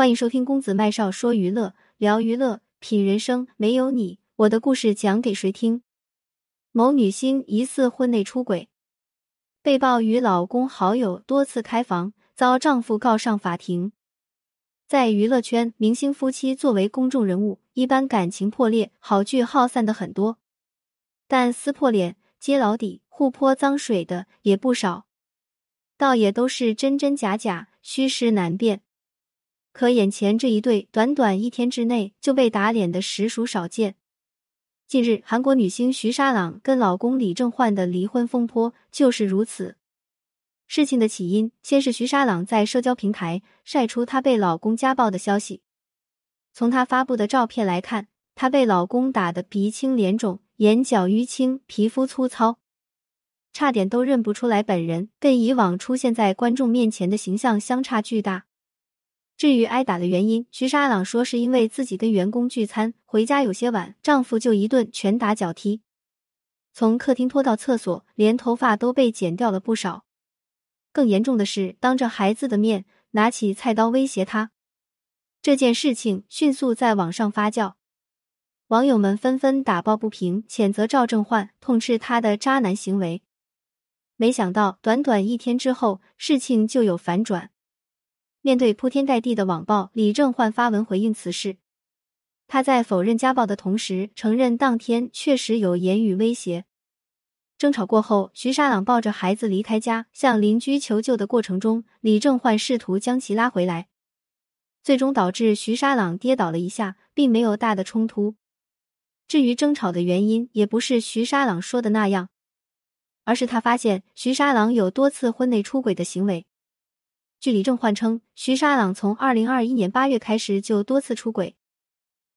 欢迎收听公子麦少说娱乐，聊娱乐，品人生。没有你，我的故事讲给谁听？某女星疑似婚内出轨，被曝与老公好友多次开房，遭丈夫告上法庭。在娱乐圈，明星夫妻作为公众人物，一般感情破裂、好聚好散的很多，但撕破脸、揭老底、互泼脏水的也不少，倒也都是真真假假、虚实难辨。可眼前这一对，短短一天之内就被打脸的实属少见。近日，韩国女星徐沙朗跟老公李正焕的离婚风波就是如此。事情的起因，先是徐沙朗在社交平台晒出她被老公家暴的消息。从她发布的照片来看，她被老公打得鼻青脸肿、眼角淤青、皮肤粗糙，差点都认不出来本人，跟以往出现在观众面前的形象相差巨大。至于挨打的原因，徐沙朗说是因为自己跟员工聚餐回家有些晚，丈夫就一顿拳打脚踢，从客厅拖到厕所，连头发都被剪掉了不少。更严重的是，当着孩子的面拿起菜刀威胁他。这件事情迅速在网上发酵，网友们纷纷打抱不平，谴责赵正焕，痛斥他的渣男行为。没想到，短短一天之后，事情就有反转。面对铺天盖地的网暴，李正焕发文回应此事。他在否认家暴的同时，承认当天确实有言语威胁。争吵过后，徐沙朗抱着孩子离开家，向邻居求救的过程中，李正焕试图将其拉回来，最终导致徐沙朗跌倒了一下，并没有大的冲突。至于争吵的原因，也不是徐沙朗说的那样，而是他发现徐沙朗有多次婚内出轨的行为。据李正焕称，徐沙朗从二零二一年八月开始就多次出轨，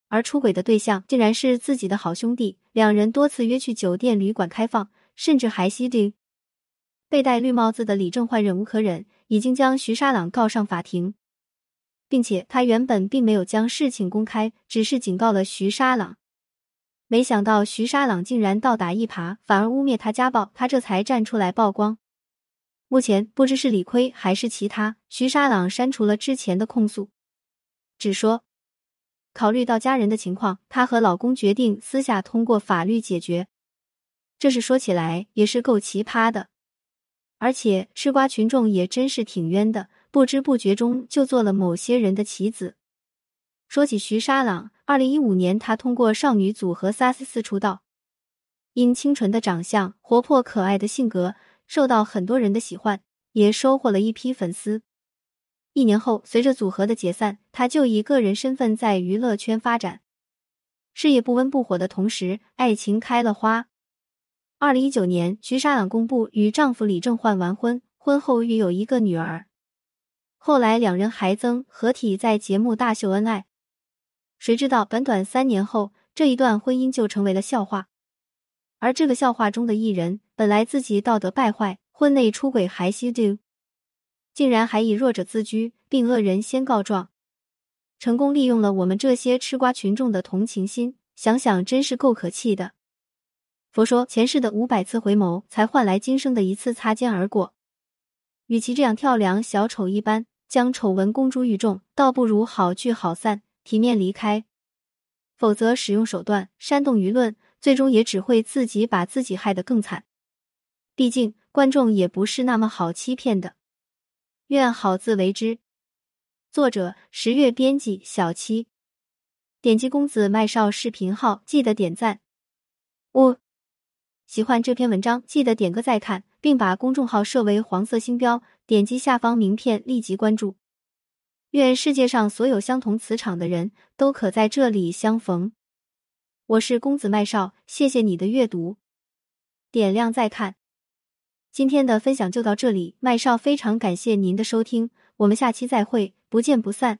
而出轨的对象竟然是自己的好兄弟，两人多次约去酒店、旅馆开放，甚至还吸毒。被戴绿帽子的李正焕忍无可忍，已经将徐沙朗告上法庭，并且他原本并没有将事情公开，只是警告了徐沙朗。没想到徐沙朗竟然倒打一耙，反而污蔑他家暴，他这才站出来曝光。目前不知是理亏还是其他，徐沙朗删除了之前的控诉，只说考虑到家人的情况，她和老公决定私下通过法律解决。这事说起来也是够奇葩的，而且吃瓜群众也真是挺冤的，不知不觉中就做了某些人的棋子。说起徐沙朗，二零一五年她通过少女组合 SARS 出道，因清纯的长相、活泼可爱的性格。受到很多人的喜欢，也收获了一批粉丝。一年后，随着组合的解散，他就以个人身份在娱乐圈发展，事业不温不火的同时，爱情开了花。二零一九年，徐沙朗公布与丈夫李正焕完婚，婚后育有一个女儿。后来，两人还曾合体在节目大秀恩爱。谁知道，短短三年后，这一段婚姻就成为了笑话。而这个笑话中的艺人，本来自己道德败坏，婚内出轨还吸毒，竟然还以弱者自居，并恶人先告状，成功利用了我们这些吃瓜群众的同情心。想想真是够可气的。佛说前世的五百次回眸，才换来今生的一次擦肩而过。与其这样跳梁小丑一般将丑闻公诸于众，倒不如好聚好散，体面离开。否则使用手段煽动舆论。最终也只会自己把自己害得更惨，毕竟观众也不是那么好欺骗的。愿好自为之。作者：十月，编辑：小七。点击公子麦少视频号，记得点赞。五，喜欢这篇文章，记得点个再看，并把公众号设为黄色星标，点击下方名片立即关注。愿世界上所有相同磁场的人都可在这里相逢。我是公子麦少，谢谢你的阅读，点亮再看。今天的分享就到这里，麦少非常感谢您的收听，我们下期再会，不见不散。